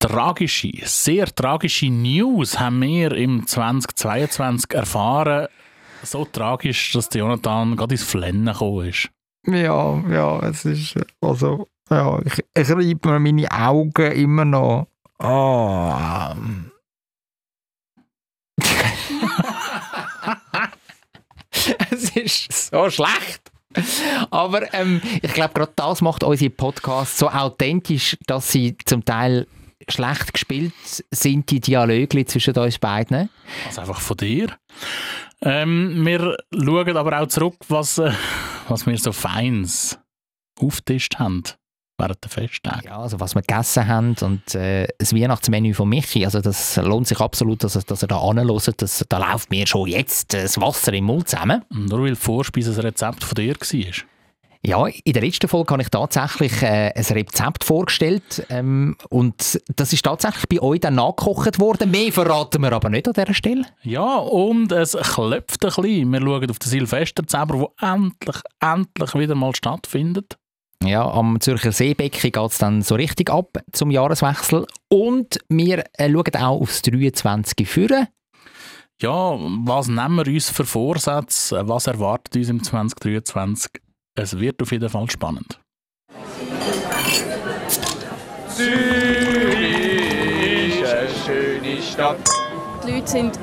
tragische, sehr tragische News haben wir im 2022 erfahren. So tragisch, dass Jonathan gerade ins Flennen gekommen ist. Ja, ja, es ist, also, ja, ich, ich reibe mir meine Augen immer noch. Oh. es ist so schlecht. Aber ähm, ich glaube, gerade das macht unsere Podcasts so authentisch, dass sie zum Teil schlecht gespielt sind, die Dialoge zwischen uns beiden. Also einfach von dir. Ähm, wir schauen aber auch zurück, was, äh, was wir so Feins auftischt haben während der Festtage. Ja, also was wir gegessen haben und äh, das Weihnachtsmenü von Michi, also das lohnt sich absolut, dass, dass ihr da anhört. Das, da läuft mir schon jetzt das Wasser im Mund zusammen. Nur weil Vorspeise ein Rezept von dir war. Ja, in der letzten Folge habe ich tatsächlich äh, ein Rezept vorgestellt ähm, und das ist tatsächlich bei euch dann nachgekocht worden. Mehr verraten wir aber nicht an dieser Stelle. Ja, und es klopft ein bisschen. Wir schauen auf den Silvester zusammen, der endlich, endlich wieder mal stattfindet. Ja, am Zürcher Seebecken geht es dann so richtig ab zum Jahreswechsel. Und wir äh, schauen auch aufs 23. führen. Ja, was nehmen wir uns für Vorsätze? Was erwartet uns im 2023? Es wird auf jeden Fall spannend. Zürich ist eine schöne Stadt. Die Leute sind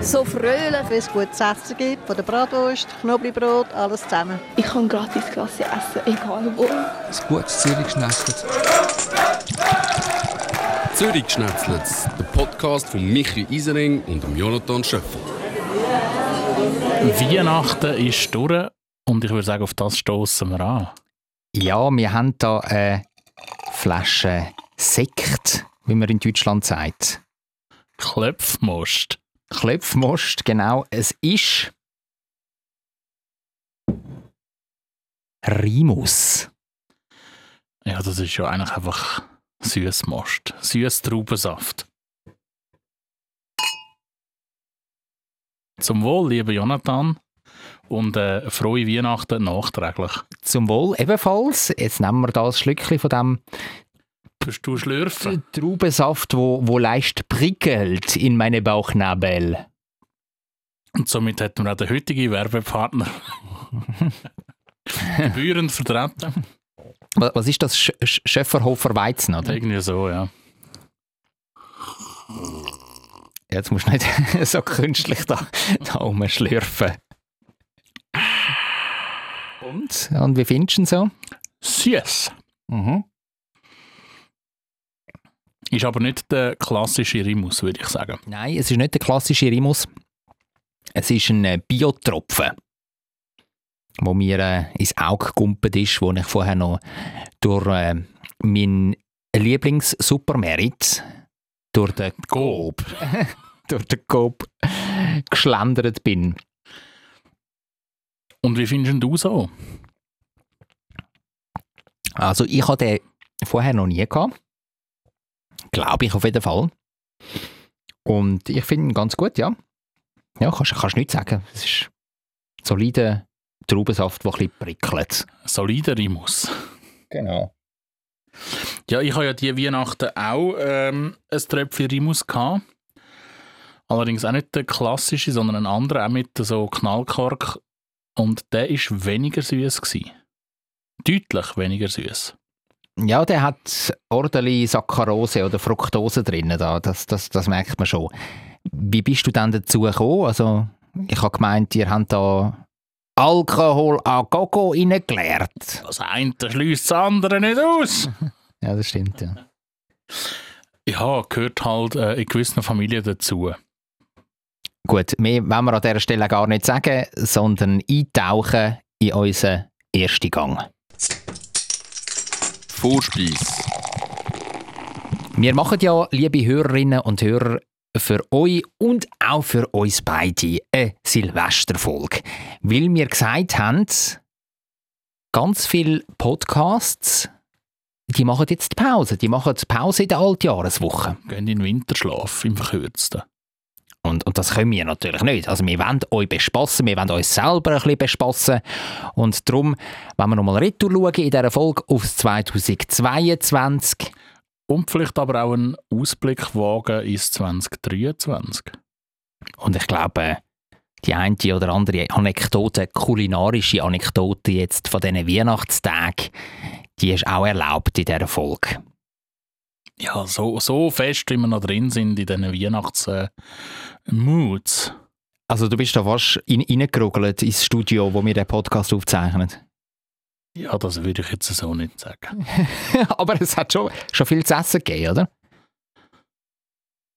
so fröhlich, wenn es gutes Essen gibt, von der Bratwurst, Knoblauchbrot, alles zusammen. Ich kann gratis Klasse essen, egal wo. Ein gutes Zürich-Schnetzlitz. Zürich-Schnetzlitz, der Podcast von Michi Isering und Jonathan Schöffel. Weihnachten ist durch und ich würde sagen, auf das stoßen wir an. Ja, wir haben hier eine Flasche Sekt, wie man in Deutschland sagt. Klöpfmost. Klöpfmost, genau. Es ist Rimus. Ja, das ist ja eigentlich einfach Süßmost. Süß Traubensaft. Zum Wohl, lieber Jonathan. Und äh, frohe Weihnachten nachträglich. Zum Wohl ebenfalls. Jetzt nehmen wir das Schlückchen von dem Kannst du schlürfen? Traubensaft, wo, wo leicht prickelt in meine Bauchnabel. Und somit hätten wir auch den heutigen Werbepartner gebührend vertreten. Was, was ist das? Sch Sch Schöfferhofer Weizen, oder? Irgendwie so, ja. Jetzt musst du nicht so künstlich da, da rumschlürfen. Und? Und wie findest du ihn so? Süß. Mhm. Ist aber nicht der klassische Rimus, würde ich sagen. Nein, es ist nicht der klassische Rimus. Es ist ein äh, Biotropfen, wo mir äh, ins Auge gekumpelt ist, wo ich vorher noch durch äh, meinen Lieblings-Supermerit, durch den Coop, durch den Coop geschlendert bin. Und wie findest du so? Also ich hatte den vorher noch nie gehabt. Glaube ich auf jeden Fall. Und ich finde ihn ganz gut, ja. Ja, kannst du nicht sagen. Es ist solider Traubensaft, der ein bisschen prickelt. Solider Rimus. Genau. Ja, ich habe ja die Weihnachten auch ähm, ein Tröpfchen Rimus gehabt. Allerdings auch nicht der klassische, sondern ein anderer, auch mit so Knallkork. Und der war weniger süß. Deutlich weniger süß. Ja, der hat ordentlich Saccharose oder Fructose drin. Da. Das, das, das merkt man schon. Wie bist du dann dazu gekommen? Also, ich habe gemeint, ihr habt da Alkohol an Gogo reingeleert. Das eine schließt das andere nicht aus. ja, das stimmt, ja. Ja, gehört halt äh, in gewissen Familien dazu. Gut, mehr wollen wir an dieser Stelle gar nicht sagen, sondern eintauchen in unseren ersten Gang. Vorspeis. Wir machen ja, liebe Hörerinnen und Hörer, für euch und auch für uns beide eine Silvesterfolge. Weil wir gesagt haben, ganz viele Podcasts, die machen jetzt Pause. Die machen Pause in der Altjahreswoche. Gehen in den Winterschlaf, im Verkürzten. Und, und das können wir natürlich nicht. Also wir wollen euch bespassen, wir wollen uns selber ein bisschen bespassen. Und darum, wenn wir nochmal retour schauen in dieser Folge aufs 2022, und vielleicht aber auch einen Ausblick wagen ins 2023. Und ich glaube, die eine oder andere Anekdote, kulinarische Anekdote jetzt von diesen Weihnachtstagen, die ist auch erlaubt in dieser Folge. Ja, so, so fest, wie wir noch drin sind in diesen Weihnachts-Moods. Also du bist da fast in, reingerugelt ins Studio, wo wir den Podcast aufzeichnen. Ja, das würde ich jetzt so nicht sagen. Aber es hat schon, schon viel zu essen gegeben, oder?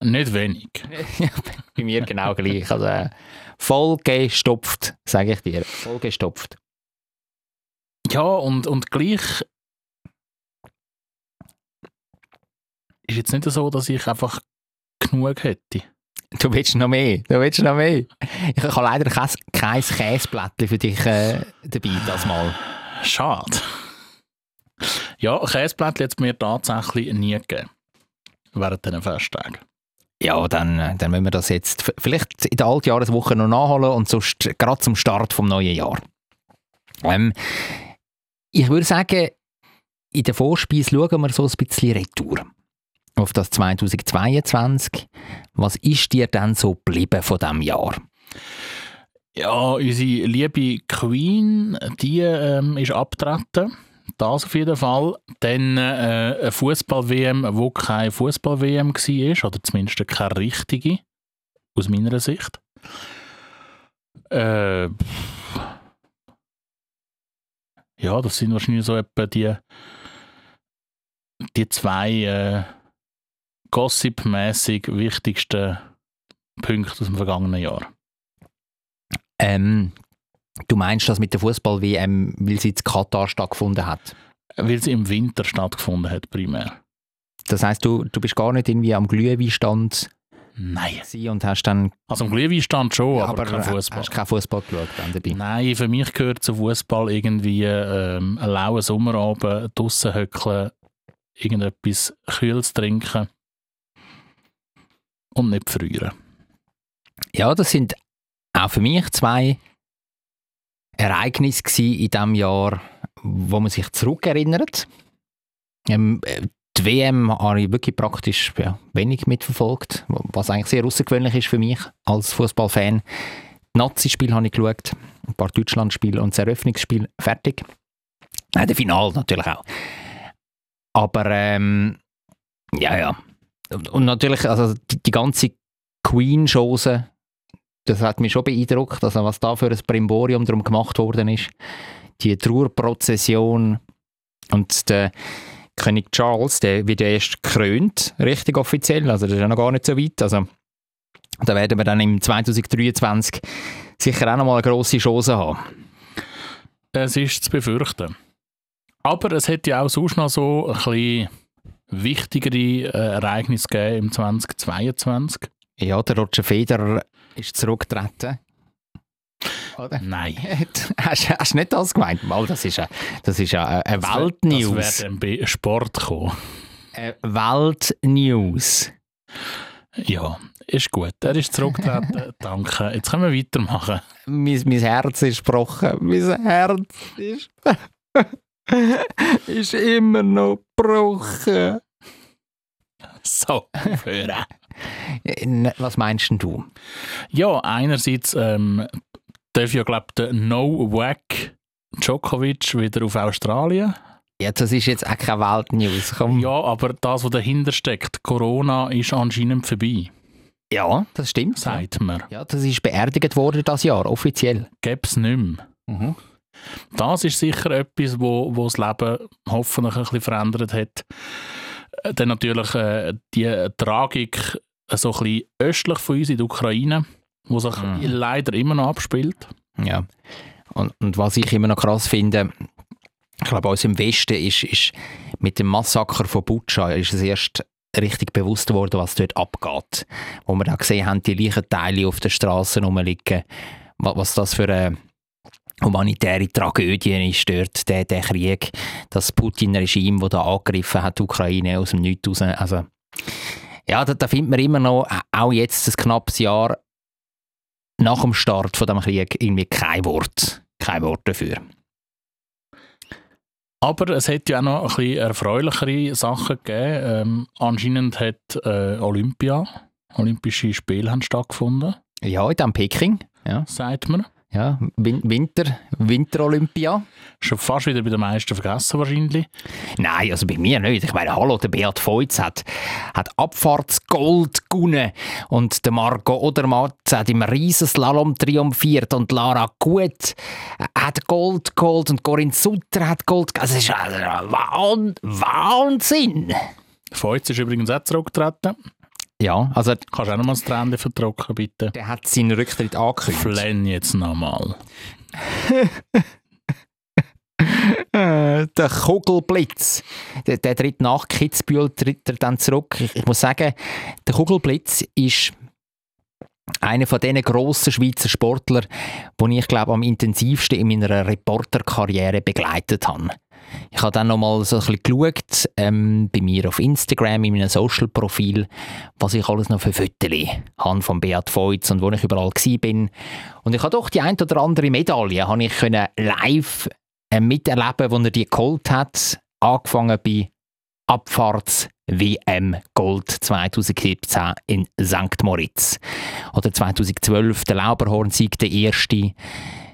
Nicht wenig. bei mir genau gleich. Also, äh, voll gestopft, sage ich dir. Voll gestopft. Ja, und, und gleich ist jetzt nicht so, dass ich einfach genug hätte. Du willst noch mehr, du willst noch mehr. Ich habe leider kein, Käseblättchen für dich äh, dabei, das Mal. Schade. Ja, Käseblättchen hat es mir tatsächlich nie gegeben. Während diesen Festtagen. Ja, dann, dann müssen wir das jetzt vielleicht in der Altjahreswoche noch nachholen und sonst gerade zum Start vom neuen Jahr. Ähm, ich würde sagen, in der Vorspeise schauen wir so ein bisschen retour auf das 2022. Was ist dir denn so geblieben von diesem Jahr? Ja, unsere liebe Queen, die ähm, ist abgetreten. Das auf jeden Fall. Dann äh, eine Fußball-WM, wo keine Fußball-WM war, oder zumindest keine richtige, aus meiner Sicht. Äh, ja, das sind wahrscheinlich so etwa die, die zwei äh, gossip-mäßig wichtigsten Punkte aus dem vergangenen Jahr. Ähm, du meinst das mit der Fußball-WM, weil sie in Katar stattgefunden hat? Weil sie im Winter stattgefunden hat, primär. Das heißt, du, du bist gar nicht irgendwie am Glühweinstand Nein. und hast dann... Also am Glühweinstand schon, Ja, aber, kein äh, Fußball. Hast keinen Fußball geschaut dann dabei? Nein, für mich gehört zu Fußball irgendwie ähm, einen lauen Sommerabend, draussen hückeln, irgendetwas Kühles trinken und nicht frieren. Ja, das sind auch für mich zwei Ereignisse in diesem Jahr, wo man sich zurückerinnert. Ähm, äh, die WM habe ich wirklich praktisch ja, wenig mitverfolgt, was eigentlich sehr außergewöhnlich ist für mich als Fußballfan. Nazi-Spiel habe ich geschaut, ein paar Deutschland-Spiele und das Eröffnungsspiel fertig. Nein, der Final natürlich auch. Aber ähm, ja, ja. Und, natürlich, also die, die ganze Queen-Chose, das hat mich schon beeindruckt, also was da für ein Brimborium drum gemacht worden ist. Die Trauerprozession und der König Charles, der wird ja erst gekrönt, richtig offiziell, also das ist ja noch gar nicht so weit. Also da werden wir dann im 2023 sicher auch noch mal eine grosse Chance haben. Es ist zu befürchten. Aber es hätte ja auch sonst noch so ein bisschen wichtigere äh, Ereignisse gegeben im 2022. Ja, der Roger Federer ist zurückgetreten. Oder? Nein. hast, hast du nicht das gemeint? Mal, das ist eine, das ist eine, eine Weltnews. Das wäre bei Sport gekommen. Eine Weltnews. Ja, ist gut. Er ist zurückgetreten. Danke. Jetzt können wir weitermachen. Mein, mein Herz ist gebrochen. Mein Herz ist, ist immer noch gebrochen. So, aufhören. N- Was meinst denn du? Ja, einerseits ähm, darf ja, glaube der No-Wack Djokovic wieder auf Australien. Ja, das ist jetzt auch keine Weltnews. Komm. Ja, aber das, was dahinter steckt, Corona ist anscheinend vorbei, Ja, das stimmt. sagt man. Ja, das ist beerdigt worden das Jahr, offiziell. Gäbe es nicht mehr. Mhm. Das ist sicher etwas, wo, wo das Leben hoffentlich ein bisschen verändert hat. Äh, Dann natürlich äh, die Tragik äh, so ein bisschen östlich von uns in der Ukraine, wo sich Mhm. leider immer noch abspielt. Ja. Und, und was ich immer noch krass finde, ich glaube, uns im Westen ist, ist mit dem Massaker von Butscha ist es erst richtig bewusst geworden, was dort abgeht. Wo wir da gesehen haben, die Leichenteile auf den Straßen rumliegen, wa- was das für eine humanitäre Tragödie ist dort, der, der Krieg, das Putin-Regime, das da angegriffen hat, die Ukraine aus dem Nichts raus. Also, ja, da, da findet man immer noch, auch jetzt ein knappes Jahr nach dem Start von dem Krieg irgendwie kein Wort, kein Wort dafür. Aber es hat ja auch noch ein bisschen erfreulichere Sachen gegeben. Ähm, anscheinend hat äh, Olympia, Olympische Spiele haben stattgefunden, Ja, in Peking. Ja, sagt man. Ja. Win Winter, Winterolympia. Schon fast wieder bei den meisten vergessen wahrscheinlich. Nein, also bei mir nicht. Ich meine, hallo, der Beat Feutz hat, hat Abfahrtsgold gewonnen und der Marco Odermatt hat im Riesenslalom triumphiert und Lara Gut hat Gold geholt und Corinne Sutter hat Gold geholt. Also, es ist Wahn Wahnsinn! Feuz ist übrigens auch zurückgetreten. Ja, also Kannst du auch noch mal das Tränchen vertrocknen, bitte? der hat seinen Rücktritt angekündigt. Flenn jetzt nochmal. Der Kugelblitz. Der, der tritt nach Kitzbühel tritt er dann zurück. Ich, muss sagen, der Kugelblitz ist einer von diesen grossen Schweizer Sportler, die ich glaube am intensivsten in meiner Reporterkarriere begleitet habe. Ich habe dann noch mal so ein bisschen geschaut, ähm, bei mir auf Instagram, in meinem Social-Profil, was ich alles noch für Fotos habe von Beat Feutz und wo ich überall bin. Und ich habe doch die ein oder andere Medaille habe ich können live äh, miterleben, wo er die geholt hat. Angefangen bei Abfahrts WM Gold 2017 in St. Moritz. Oder 2012 der Lauberhorn-Sieg, der erste.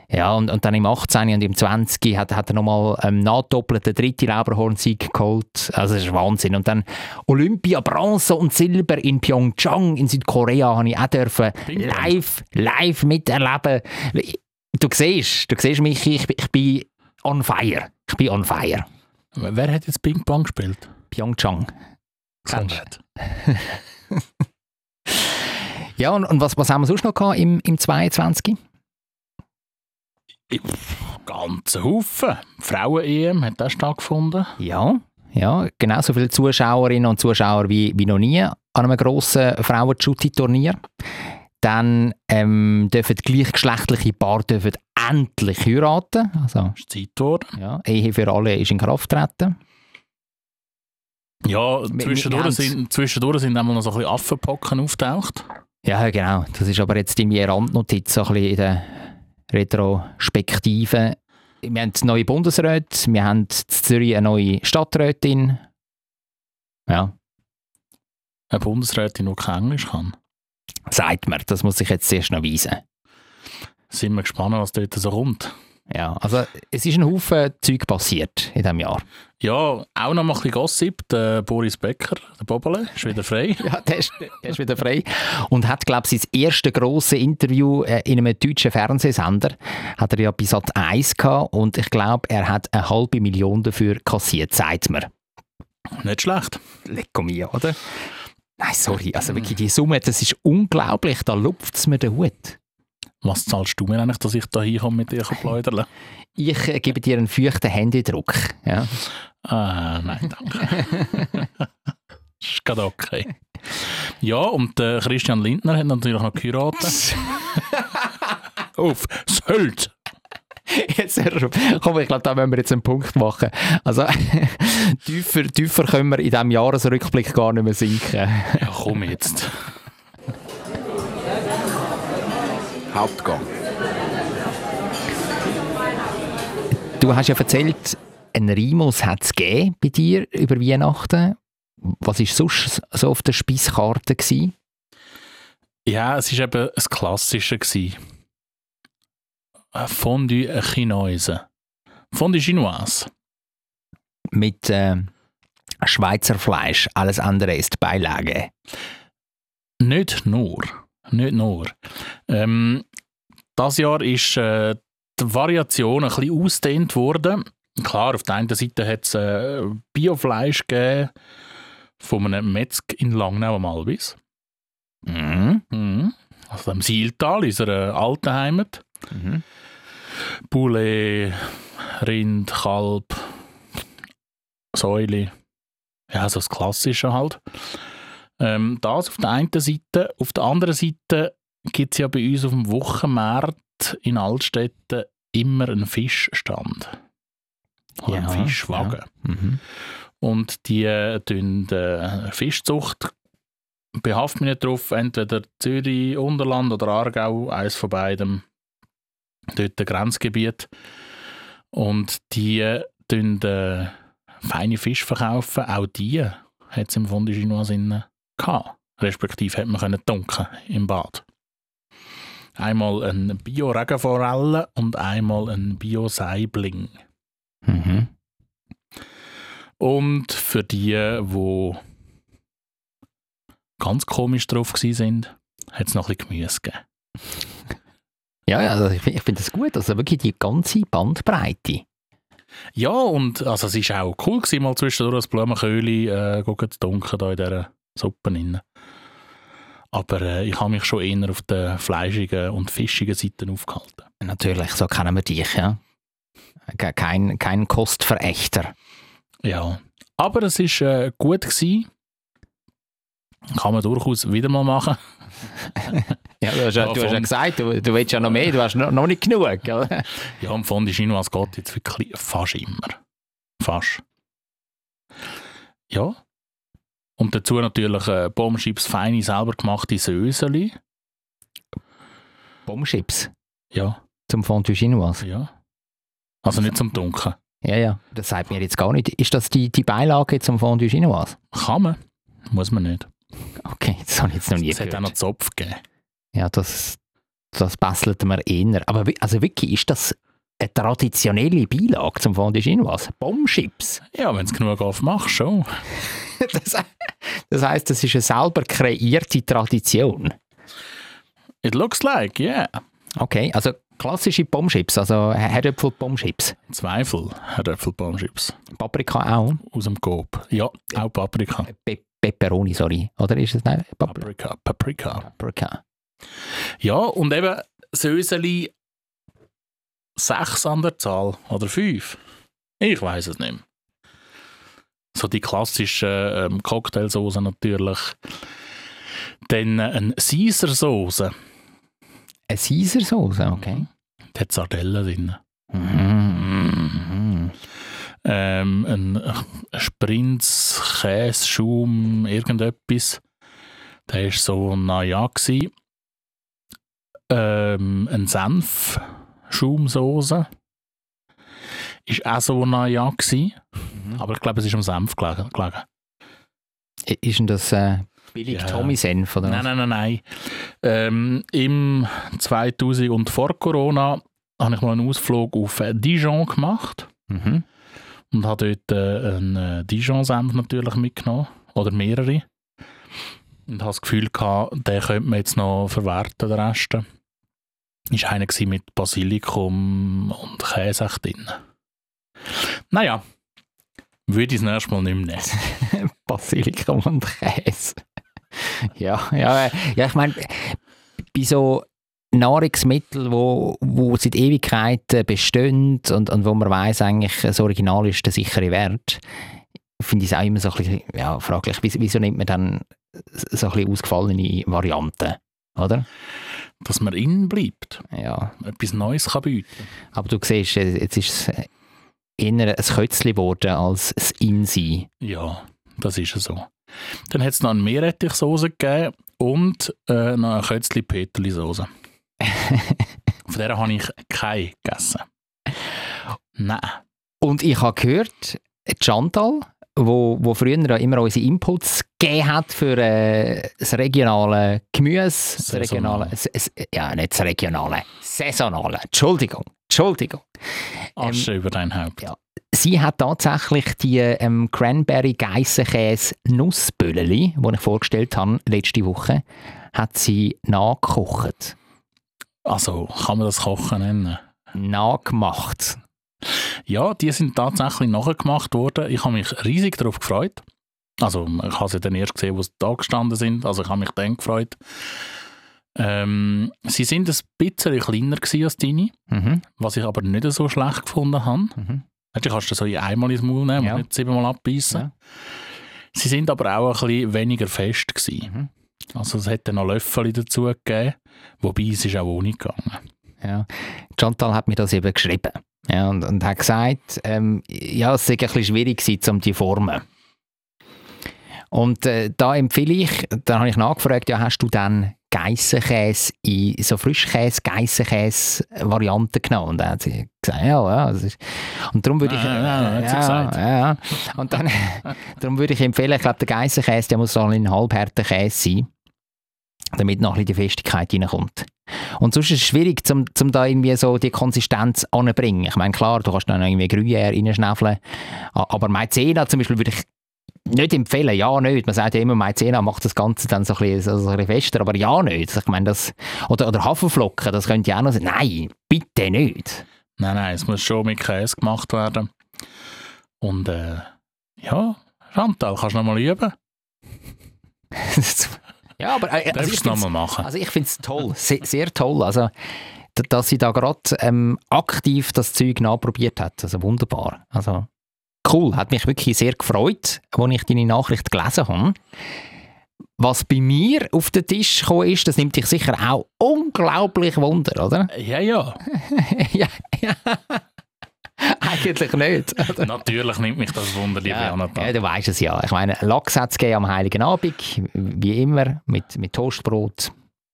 Ja, und, und dann im 18. und im 20. hat, hat er nochmal ähm, nachdoppelt den dritten Lauberhorn-Sieg geholt. Also das ist Wahnsinn. Und dann Olympia, Bronze und Silber in Pyeongchang in Südkorea habe ich auch dürfen live, live miterleben. Du siehst, du siehst mich, ich, ich bin on fire. Ich bin on fire. Wer hat jetzt Ping-Pong gespielt? Pyeongchang. Kennst. Ja, und, und was, was haben wir sonst noch gehabt im, im 22? Ganze Haufen. Frauen-EM hat das stattgefunden. Ja, ja, genauso viele Zuschauerinnen und Zuschauer wie, wie noch nie an einem grossen Frauen-Shooty-Turnier. Dann ähm, dürfen gleichgeschlechtliche Paare dürfen endlich heiraten. Also, Ist Zeit geworden. ja, Ehe für alle ist in Kraft getreten. Ja, zwischendurch sind, zwischendurch sind einmal noch so ein bisschen Affenpocken auftaucht. Ja, genau. Das ist aber jetzt in meiner Randnotiz so ein bisschen in der Retrospektive. Wir haben neue Bundesräte, wir haben in Zürich eine neue Stadträtin. Ja, Eine Bundesrätin, die kein Englisch kann. sagt man. Das muss ich jetzt zuerst noch weisen. Sind wir gespannt, was dort so kommt. Ja, also es ist ein Haufen Zeug passiert in diesem Jahr. Ja, auch noch mal ein bisschen Gossip. Der Boris Becker, der Bobele, ist wieder frei. Ja, der ist, der ist wieder frei. Und hat, glaube ich, sein erstes grosses Interview äh, in einem deutschen Fernsehsender. Hat er ja bei Sat 1 gehabt und ich glaube, er hat eine halbe Million dafür kassiert, sagt mir. Nicht schlecht. Lecco mio, oder? Nein, sorry, also wirklich die Summe, das ist unglaublich, da lupft es mir den Hut. Was zahlst du mir eigentlich, dass ich da hinkomme mit dir plaudern? Ich äh, gebe dir einen feuchten Händedruck. Ja. Ah, nein, danke. ist gerade okay. Ja, und äh, Christian Lindner hat natürlich noch geheiratet. Auf Sylt! Jetzt, auf. komm, ich glaube, da müssen wir jetzt einen Punkt machen. Also, tiefer, tiefer können wir in diesem Jahresrückblick gar nicht mehr sinken. Ja, komm jetzt. Hauptgang. Du hast ja erzählt, ein Rimus hat es gegeben bei dir über Weihnachten. Was war sonst so auf der Speiskarte? gewesen? Ja, es war eben das Klassische. gewesen. Fondue Chinoise. Fondue Chinoise. Mit äh, Schweizer Fleisch, alles andere ist Beilage. Nicht nur. Nicht nur. Ähm, das Jahr ist äh, die Variation ein bisschen ausgedehnt worden. Klar, auf der einen Seite hat es äh, Biofleisch gegeben von einem Metzg in Langnau am Albis. Mhm. Mhm. Also im Sieltal, unserer alten Heimat. Mhm. Poulet, Rind, Kalb, Säule. Ja, so das Klassische halt. Ähm, das auf der einen Seite. Auf der anderen Seite gibt es ja bei uns auf dem Wochenmarkt in Altstädten immer einen Fischstand. Oder Ja, einen Fischwagen. Mhm. Und die äh, tun äh, Fischzucht behaftet mich nicht drauf, entweder Zürich, Unterland oder Aargau, eines von beidem, dort ein Grenzgebiet. Und die äh, tun äh, feine Fisch verkaufen. Auch die hat es im Fond Chinois gehabt. Respektive hat man können dunkeln im Bad. Einmal ein Bio-Regenforelle und einmal ein Bio-Saibling. Mhm. Und für die, die ganz komisch drauf sind, hat es noch ein bisschen Gemüse gegeben. Ja, ja, also ich finde ich find das gut. Also wirklich die ganze Bandbreite. Ja, und also es war auch cool, gewesen, mal zwischendurch ein Blumenköhli äh, zu dunkeln da in dieser Suppe. Rein. Aber äh, ich habe mich schon eher auf der fleischigen und fischigen Seite aufgehalten. Natürlich, so kennen wir dich, ja. Ke- Kein, kein Kostverächter. Ja, aber es war äh, gut. Gewesen. Kann man durchaus wieder mal machen. Ja, du hast ja, du hast ja gesagt, du, du willst ja noch mehr, du hast noch, noch nicht genug. Gell? Ja, im Fond Chinois geht jetzt wirklich fast immer. Fast. Ja. Und dazu natürlich äh, Bombschips, feine, selber gemachte Söseli. Bombschips Ja, zum Fondue Chinois. ja. Also nicht zum Dunkeln. Ja, ja, das sagt mir jetzt gar nicht. Ist das die, die Beilage zum Fondue Chinois? Kann man, muss man nicht. Okay, das habe ich jetzt noch nie Es hat auch noch gehört. Zopf gegeben. Ja, das, das bastelt mir eher. Aber also wirklich, ist das eine traditionelle Beilage zum Fondue Chinois? Bombschips? Ja, wenn es genug aufmachst, schon. Das, das heisst, das ist eine selber kreierte Tradition. It looks like, yeah. Okay, also klassische Bombschips, also Herdöpfel Bombschips. Zweifel, Herr Äpfelbaumchips. Paprika auch. Aus dem Coop. Ja, auch Paprika. Pe Pepperoni, sorry. Oder ist es nicht? Papri Paprika, Paprika. Paprika. Ja, und eben Söseli sechs an der Zahl oder fünf. Ich weiß es nicht mehr. So die klassischen ähm, Cocktailsoßen natürlich. Dann äh, eine Caesar-Soße. Eine Caesar-Sauce, okay. Die hat Sardellen drin. Mhm. Ähm, ein äh, Sprinz, Käse, Schaum, irgendetwas. Der war so naja. gsi. Ähm, ein Senf, Schaumsoße. Ist auch so naja. gsi. Aber ich glaube, es ist am Senf gelegen. Ist denn das äh, billig Ja. Tommy-Senf? oder Nein, nein, nein, nein. Ähm, Im 2000 und vor Corona habe ich mal einen Ausflug auf äh, Dijon gemacht. Mhm. und habe dort äh, einen äh, Dijon-Senf natürlich mitgenommen. Oder mehrere. Und habe das Gefühl gehabt, den könnte man jetzt noch verwerten, den Rest. Ist einer mit Basilikum und Käse drin. Naja, würde ich das nächste Mal nicht mehr nehmen. Basilikum und Käse. ja, ja, äh, ja, ich meine, bei so Nahrungsmitteln, wo, wo seit Ewigkeiten bestehen und, und wo man weiß eigentlich, das Original ist der sichere Wert, finde ich es auch immer so ein bisschen ja, fraglich. Wieso, wieso nimmt man dann so ein bisschen ausgefallene Varianten, oder? Dass man innen bleibt, Ja, etwas Neues kann bieten aber du siehst, äh, jetzt ist es eher ein Kötzchen geworden als das In-Sein. Ja, das ist so. Dann hat es noch eine Meerrettichsoße gegeben und äh, noch eine Kötzli-Peterli-Soße. Von der habe ich keine gegessen. Nein. Und ich habe gehört, Chantal, wo, wo früher immer unsere Inputs gegeben hat für äh, das regionale Gemüse, das regionale, ja nicht das regionale, saisonale, Entschuldigung, Entschuldigung. Asche über dein Haupt. ja. Sie hat tatsächlich die ähm, Cranberry Geissenkäse Nussbölleli, die ich vorgestellt habe letzte Woche, hat sie nachgekocht, Also, kann man das Kochen nennen? nachgemacht. Ja, die sind tatsächlich nachgemacht worden. Ich habe mich riesig darauf gefreut. Also, ich habe sie dann erst gesehen, wo sie da gestanden sind. Also, ich habe mich dann gefreut. Ähm, sie sind ein bisschen kleiner als deine, Mhm. was ich aber nicht so schlecht gefunden habe. Mhm. Du kannst du so einmal ins Maul nehmen Ja. und nicht siebenmal abbeißen. Ja. Sie sind aber auch ein bisschen weniger fest gewesen. Mhm. Also es hätte noch Löffel dazu gegeben, wobei es ist auch ohne gegangen. Ja. Chantal hat mir das eben geschrieben. Ja, und, und hat gesagt, ähm, ja, es sei ein bisschen schwierig gewesen, um die formen. Und äh, da empfehle ich, dann habe ich nachgefragt, ja, hast du dann Geissenkäse in so Frischkäse, Geissenkäse-Varianten genommen. Und dann hat sie gesagt, ja, ja. Ist, und darum würde ich, Ja, ja, gesagt. ja, ja. Und dann, darum würde ich empfehlen, ich glaube, der Geissenkäse, der muss so ein halbharter Käse sein, damit noch ein bisschen die Festigkeit reinkommt. Und sonst ist es schwierig, zum, zum da irgendwie so die Konsistenz anzubringen. Ich meine, klar, du kannst dann irgendwie Gruyère reinschnäfeln, a- aber Maizena zum Beispiel würde ich nicht empfehlen, ja nicht. Man sagt ja immer, Maizena macht das Ganze dann so ein bisschen, so, ein bisschen fester, aber ja nicht. Ich meine, das, oder, oder Haferflocken, das könnte ja auch noch sein. Nein, bitte nicht. Nein, nein, es muss schon mit Käse gemacht werden. Und äh, ja, Chantal, kannst du noch mal üben? ja, aber äh, also ich du noch find's- mal machen? Also ich finde es toll, sehr, sehr toll. Also, dass sie da gerade ähm, aktiv das Zeug nachprobiert hat. Also wunderbar. Also cool, hat mich wirklich sehr gefreut, als ich deine Nachricht gelesen habe. Was bei mir auf den Tisch gekommen ist, das nimmt dich sicher auch unglaublich Wunder, oder? Ja, ja. ja, ja. Eigentlich nicht. Natürlich nimmt mich das Wunder, liebe Ja, Jonathan. ja, du weißt es ja. Ich meine, Lachs hat es am Heiligen Abend, wie immer, mit, mit Toastbrot.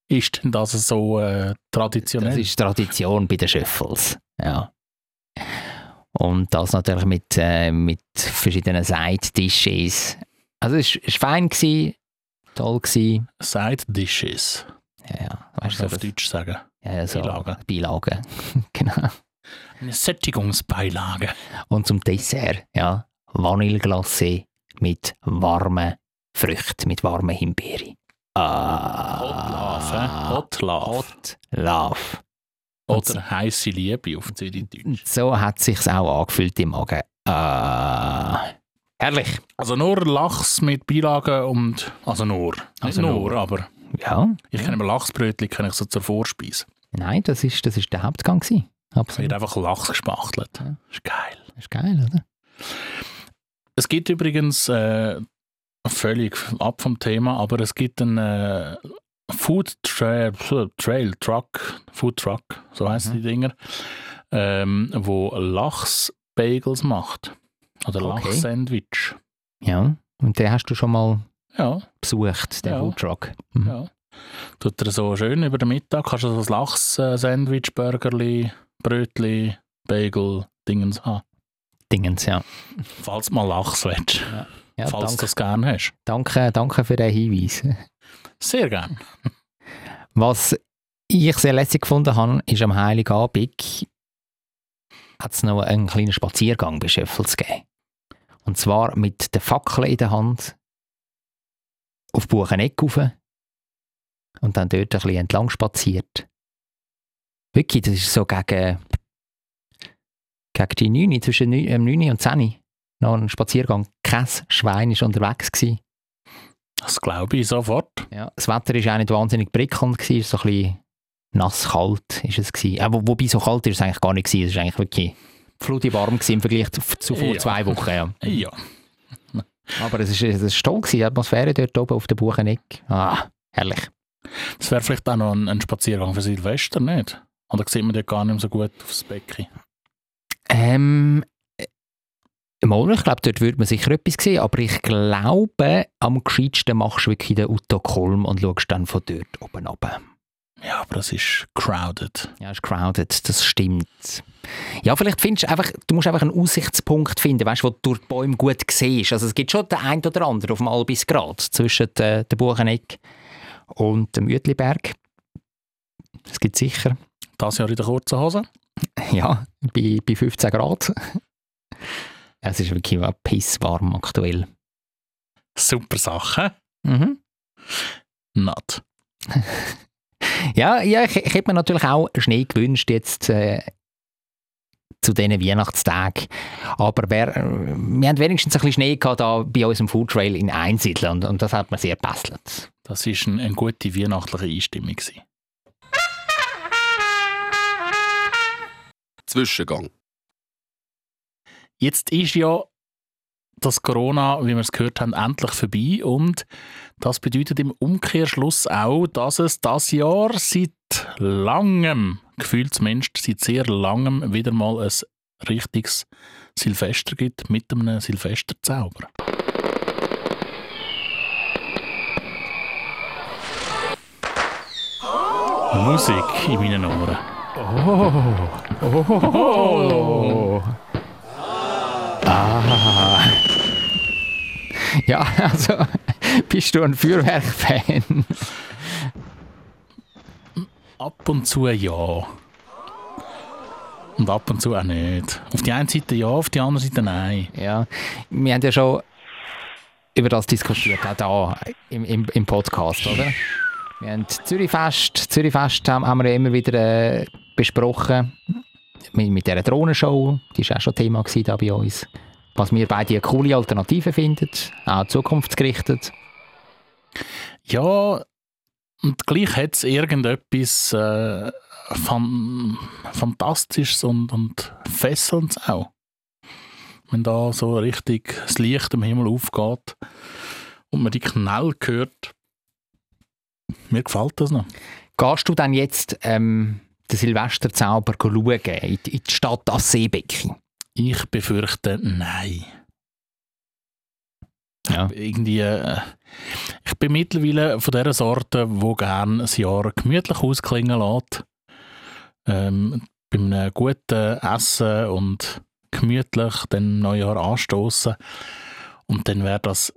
Ist denn das so äh, traditionell? Das ist Tradition bei den Schöffels. Ja. Und das natürlich mit, äh, mit verschiedenen Side-Dishes. Also es war fein, gewesen, toll. Gewesen. Side Dishes. Ja, ja. Kannst Weißt du du, auf das, Deutsch sagen? ja, ja, so Beilagen. Beilagen. genau. Eine Sättigungsbeilage. Und zum Dessert, ja, Vanilleglacé mit warmen Früchten, mit warmen Himbeere. Ah, Hot Love? Hot Love. Hot Love. Oder heiße Liebe auf Zürichdeutsch. So hat sich's auch angefühlt im Magen. Ah, herrlich. Also nur Lachs mit Beilagen und... Also nur. Nicht Also nur, nur. aber... Ja. Ich kenne aber Lachsbrötchen kenne ich so zur Vorspeise. Nein, das ist, das ist der Hauptgang gewesen. Es Absolut. wird einfach Lachs gespachtelt. Ja. ist geil. Ist geil, oder? Es gibt übrigens äh, völlig ab vom Thema, aber es gibt einen äh, Food Trail, Trail Truck, Food Truck, so heißen Mhm. die Dinger, ähm, wo Lachs-Bagels macht. Oder Okay. Lachs-Sandwich. Ja. Und den hast du schon mal Ja, besucht, den Ja. Foodtruck. Mhm. ja. Tut er so schön über den Mittag, kannst du so ein Lachs-Sandwich, Burgerli, Brötli, Bagel, Dingens haben. Dingens, ja. Falls mal Lachs willst. ja falls du das gerne hast. danke, danke für den Hinweis. Sehr gern. Was ich sehr lässig gefunden habe, ist am Heiligen Abend hat es noch einen kleinen Spaziergang bei Schöffels gegeben. Und zwar mit der Fackel in der Hand auf Bucheneck rauf und dann dort ein bisschen entlang spaziert. Wirklich, das ist so gegen, gegen die 9, zwischen 9, ähm, 9 und 10 noch ein Spaziergang. Kein Schwein war unterwegs. Gewesen. Das glaube ich sofort. Ja, das Wetter war auch nicht wahnsinnig prickelnd, gewesen, es war so ein bisschen nass, kalt ist es gewesen. Äh, wo, wobei so kalt ist es eigentlich gar nicht gewesen, es war eigentlich wirklich flutig warm gewesen im Vergleich zu, vor Ja. zwei Wochen. Ja. Ja. Aber es ist, es ist toll gewesen, die Atmosphäre dort oben auf der Bucheneck. Ah, herrlich. Das wäre vielleicht auch noch ein, ein Spaziergang für Silvester, nicht? Oder sieht man dort gar nicht mehr so gut aufs Becken? Ähm, äh, mal, ich glaube, dort würde man sicher etwas sehen, aber ich glaube, am gescheitsten machst du wirklich den Utto Kolm und schaust dann von dort oben runter. Ja, aber das ist crowded. Ja, es ist crowded, das stimmt. Ja, vielleicht findest du einfach, du musst einfach einen Aussichtspunkt finden, weißt, wo du durch die Bäume gut siehst. Also es gibt schon den einen oder anderen auf dem Albisgrad zwischen der, der Bucheneck und dem Uetliberg. Es gibt sicher. Das Jahr in der kurzen Hose. Ja, bei, bei 15 Grad. Es ist wirklich pisswarm aktuell. Super Sache. Mhm. Not. Ja, ja ich, ich hätte mir natürlich auch Schnee gewünscht jetzt äh, zu diesen Weihnachtstagen. Aber wer, äh, wir haben wenigstens ein bisschen Schnee gehabt da bei unserem Foodtrail in Einsiedeln und, und das hat mir sehr gebesselt. Das war ein, eine gute weihnachtliche Einstimmung. gewesen. Zwischengang. Jetzt ist ja das Corona, wie wir es gehört haben, endlich vorbei und das bedeutet im Umkehrschluss auch, dass es das Jahr seit langem, gefühlt zumindest seit sehr langem, wieder mal ein richtiges Silvester gibt mit einem Silvesterzauber. Musik in meinen Ohren. Oh. Ah. Ja, also bist du ein Feuerwerk-Fan? Ab und zu ja. Und ab und zu auch nicht. Auf die einen Seite ja, auf die andere Seite nein. Ja, wir haben ja schon über das diskutiert, auch hier im, im, im Podcast, oder? Wir haben Zürichfest, Zürichfest haben, haben wir ja immer wieder äh, besprochen. Mit, mit dieser Drohnenshow, die war auch schon Thema da bei uns. Was wir beide eine coole Alternative finden, auch zukunftsgerichtet. Ja, und gleich hat es irgendetwas äh, fan Fantastisches und, und Fesselndes auch. Wenn da so richtig das Licht am Himmel aufgeht und man die Knall hört, mir gefällt das noch. Gehst du dann jetzt ähm, den Silvesterzauber schauen in, die- Stadt als Seebecki? Ich befürchte, nein. Ja. Irgendwie, äh, ich bin mittlerweile von der Sorte, wo gerne ein Jahr gemütlich ausklingen lässt. Ähm, bei einem guten Essen und gemütlich den Neujahr anstoßen. Und dann wäre das,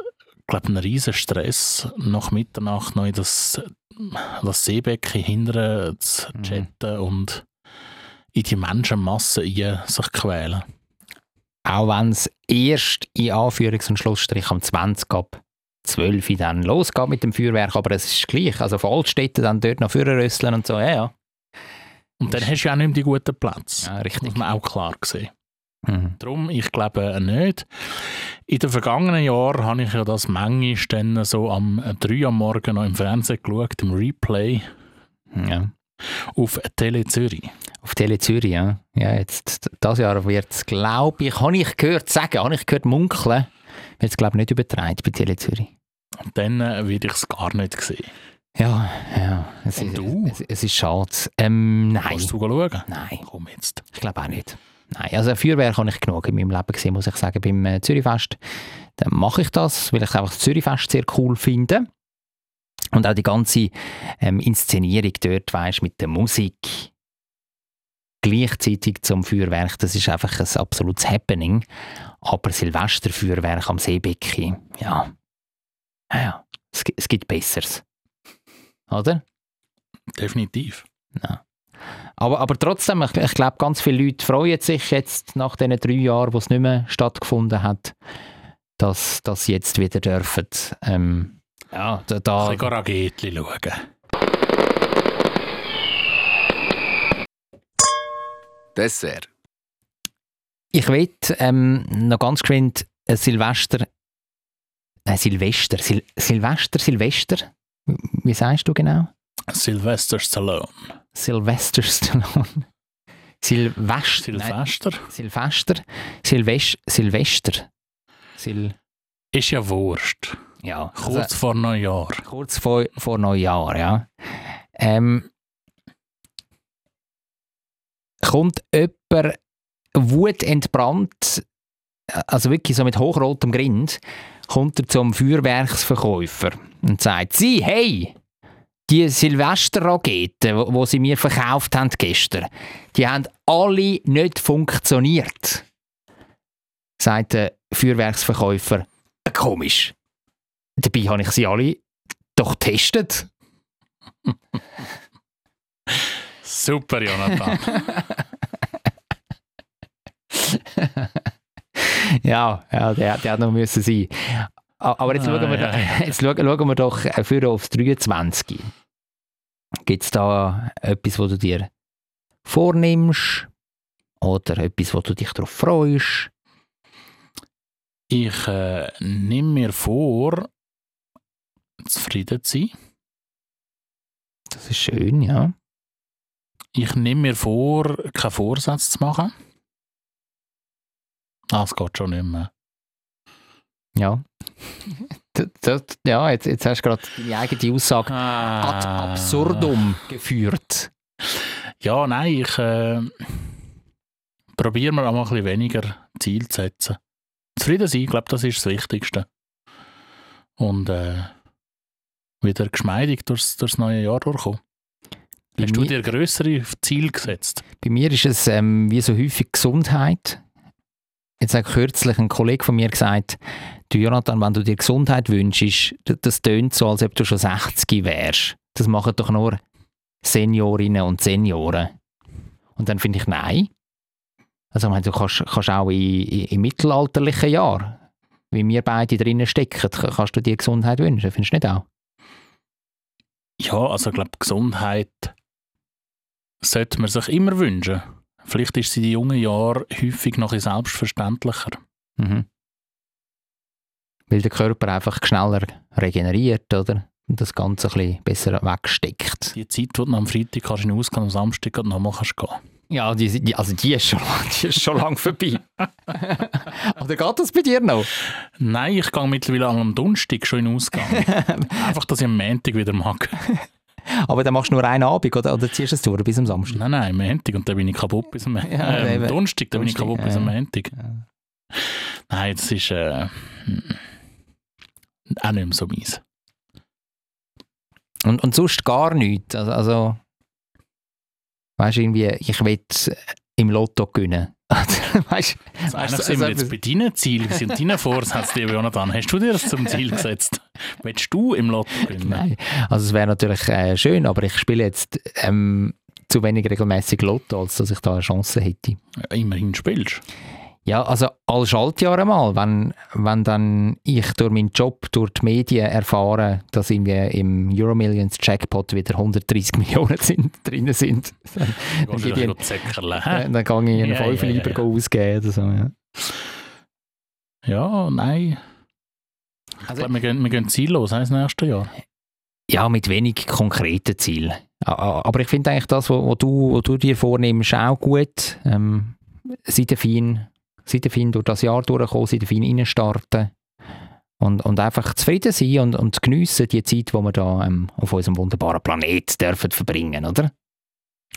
glaube ich, ein riesen Stress, nach Mitternacht noch in das, das Seebecken hindern zu Mhm. chatten und in die Menschenmasse sich quälen. Auch wenn es erst in Anführungs- und Schlussstrich am 20 ab 12 Uhr dann losgeht mit dem Feuerwerk, aber es ist gleich. Also von Altstädten dann dort noch vorrösseln und so, ja, ja. Und dann hast du ja auch nicht mehr die guten Plätze. ja richtig. Das muss man auch klar sehen. Mhm. Darum, ich glaube äh, nicht. In den vergangenen Jahren habe ich ja das manchmal dann so am 3 am Morgen noch im Fernsehen geschaut, im Replay Ja. auf Tele Zürich. Auf Tele Zürich, ja. ja jetzt, das Jahr wird es, glaube ich, habe ich gehört sagen, habe ich gehört munkeln, wird es, glaube ich, nicht übertragen bei Tele Zürich. Und dann äh, werde ich es gar nicht sehen. Ja, ja. Es, Und ist, du? Es, es ist schade. Ähm, nein. Kannst du schauen? Nein. Komm jetzt. Ich glaube auch nicht. Nein, also ein Feuerwerk habe ich genug in meinem Leben gesehen, muss ich sagen, beim äh, Zürichfest. Dann mache ich das, weil ich einfach das Zürichfest sehr cool finde. Und auch die ganze ähm, Inszenierung dort, weißt, mit der Musik gleichzeitig zum Feuerwerk, das ist einfach ein absolutes Happening. Aber Silvesterfeuerwerk am Seebecki, ja, ja, ja, es, es gibt Besseres. Oder? Definitiv. Aber, aber trotzdem, ich, ich glaube, ganz viele Leute freuen sich jetzt nach diesen drei Jahren, wo es nicht mehr stattgefunden hat, dass sie jetzt wieder dürfen. Ähm, ja, da, da, Ein bisschen schauen. Dessert. ich will ähm, noch ganz geschwind ein Silvester, äh, Silvester, Sil Silvester, Silvester, wie sagst du genau? Sylvester Stallone. Silvester Stallone. Silvester. nein, Silvester? Silvester. Silvest Silvester. Sil Ist ja Wurst. ja, Kurz also- vor Neujahr. kurz vor, vor Neujahr, ja. Ähm, kommt jemand wutentbrannt, also wirklich so mit hochrotem Grind, kommt er zum Feuerwerksverkäufer und sagt, sie, hey, die Silvesterraketen, wo, wo sie mir verkauft haben gestern, die haben alle nicht funktioniert. Sagt der Feuerwerksverkäufer, "Äh, komisch. Dabei habe ich sie alle doch getestet. Super, Jonathan. ja, ja der, der hat noch müssen sein. Aber jetzt, Ah, schauen, wir, ja. jetzt schauen, schauen wir doch äh, für aufs 23. Gibt es da etwas, wo du dir vornimmst? Oder etwas, wo du dich darauf freust? Ich äh, nehme mir vor, zufrieden zu sein. Das ist schön, ja. Ich nehme mir vor, keinen Vorsatz zu machen. Ah, es geht schon nicht mehr. Ja. D- d- ja, jetzt, jetzt hast du gerade deine eigene Aussage ad Ah. absurdum geführt. Ja, nein, ich äh, probiere mir auch mal ein bisschen weniger Ziel zu setzen. Zufrieden sein, ich glaube, das ist das Wichtigste. Und äh, wieder geschmeidig durchs, durchs neue Jahr durchkommen. Hast du dir grössere Ziele gesetzt? Bei mir ist es ähm, wie so häufig Gesundheit. Jetzt hat kürzlich ein Kollege von mir gesagt, du Jonathan, wenn du dir Gesundheit wünschst, das tönt so, als ob du schon 60 wärst. Das machen doch nur Seniorinnen und Senioren. Und dann finde ich, nein. Also ich meine, du kannst, kannst auch in, in, im mittelalterlichen Jahr, wie wir beide drinnen stecken, kannst du dir Gesundheit wünschen, findest du nicht auch? Ja, also ich glaube, Gesundheit sollte man sich immer wünschen. Vielleicht ist sie in jungen Jahren häufig noch ein selbstverständlicher. Mhm. Weil der Körper einfach schneller regeneriert, oder? Und das Ganze ein bisschen besser wegsteckt. Die Zeit, die du am Freitag kannst in den Ausgang am Samstag nochmal kannst gehen. Ja, die, die, also die ist schon, die ist schon lang vorbei. oder geht das bei dir noch? Nein, ich gehe mittlerweile am Donnerstag schon in den Ausgang. Einfach, dass ich am Montag wieder mag. Aber dann machst du nur einen Abend, oder, oder ziehst du es durch bis am Samstag? Nein, nein, am Montag und dann bin ich kaputt bis am Ja, äh, Donnerstag, dann bin ich kaputt bis am ja. Montag. Nein, das ist äh, hm, auch nicht mehr so meins. Und, und sonst gar nichts. Also, also weißt du, irgendwie, ich will im Lotto gewinnen. weißt eigentlich so- sind wir jetzt bei deinen Zielen, sind deine Vorsätze, lieber Jonathan? Hast du dir das zum Ziel gesetzt? Willst du im Lotto gewinnen? Nein, also es wäre natürlich äh, schön, aber ich spiele jetzt ähm, zu wenig regelmäßig Lotto, als dass ich da eine Chance hätte. Ja, immerhin spielst Ja, also alle Schaltjahre mal, wenn, wenn dann ich durch meinen Job, durch die Medien erfahre, dass irgendwie im Euromillions Jackpot wieder 130 Millionen sind, drin sind, dann, du ich ein hä? dann gehe ich einen Ja, Fünfer ja, lieber ja. ausgeben oder so. Ja. Ja, nein. Ich Also- glaube, wir gehen, wir gehen ziellos ins nächste Jahr. Ja, mit wenig konkreten Zielen. Aber ich finde eigentlich das, was du, was du dir vornimmst, auch gut. Ähm, sei fein, fein durch das Jahr durchkommen, fein reinstarten und, und einfach zufrieden sein und, und geniessen die Zeit, die wir da ähm, auf unserem wunderbaren Planet dürfen verbringen, oder?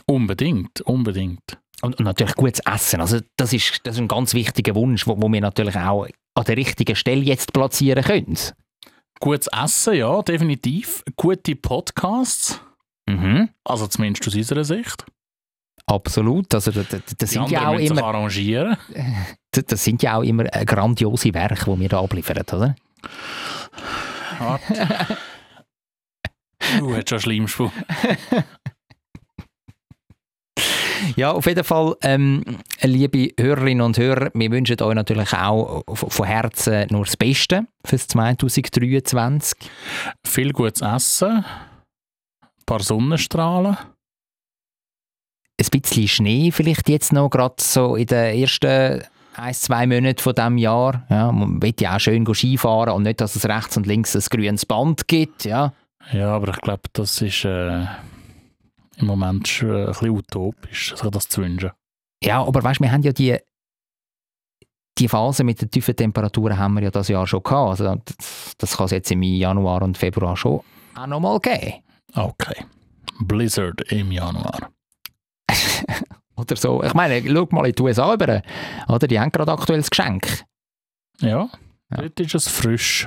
Unbedingt, unbedingt. Und, und natürlich gutes Essen. Also das ist, das ist ein ganz wichtiger Wunsch, wo, wo wir natürlich auch an der richtigen Stelle jetzt platzieren können. Gutes Essen, ja, definitiv. Gute Podcasts, Mhm. also zumindest aus unserer Sicht. Absolut. Also das, das, sind ja auch immer arrangieren. Das, das sind ja auch immer äh, grandiose Werke, die wir da abliefern, oder? Warte. Du hast schon Schlimmspur. Ja, auf jeden Fall, ähm, liebe Hörerinnen und Hörer, wir wünschen euch natürlich auch von Herzen nur das Beste fürs 2023. Viel gutes Essen, ein paar Sonnenstrahlen. Ein bisschen Schnee vielleicht jetzt noch, gerade so in den ersten ein, zwei Monaten von diesem Jahr. Ja, man will ja auch schön Skifahren und nicht, dass es rechts und links ein grünes Band gibt. Ja. Ja, aber ich glaube, das ist äh, im Moment schon ein bisschen utopisch, sich das zu wünschen. Ja, aber weißt, wir haben ja die, die Phase mit den tiefen Temperaturen haben wir ja das Jahr schon gehabt. Also das, das kann es jetzt im Januar und Februar schon auch nochmal geben. Okay. Blizzard im Januar. Oder so. Ich meine, schau mal in die USA über. Oder? Die haben gerade aktuelles Geschenk. Ja, Ja. dort ist es frisch.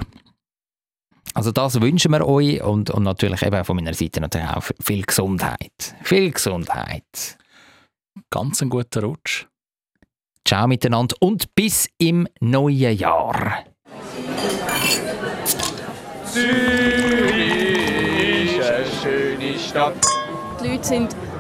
Also das wünschen wir euch und, und natürlich eben von meiner Seite natürlich auch viel Gesundheit. Viel Gesundheit. Ganz ein guter Rutsch. Ciao miteinander und bis im neuen Jahr. Zürich ist eine schöne Stadt. Die Leute sind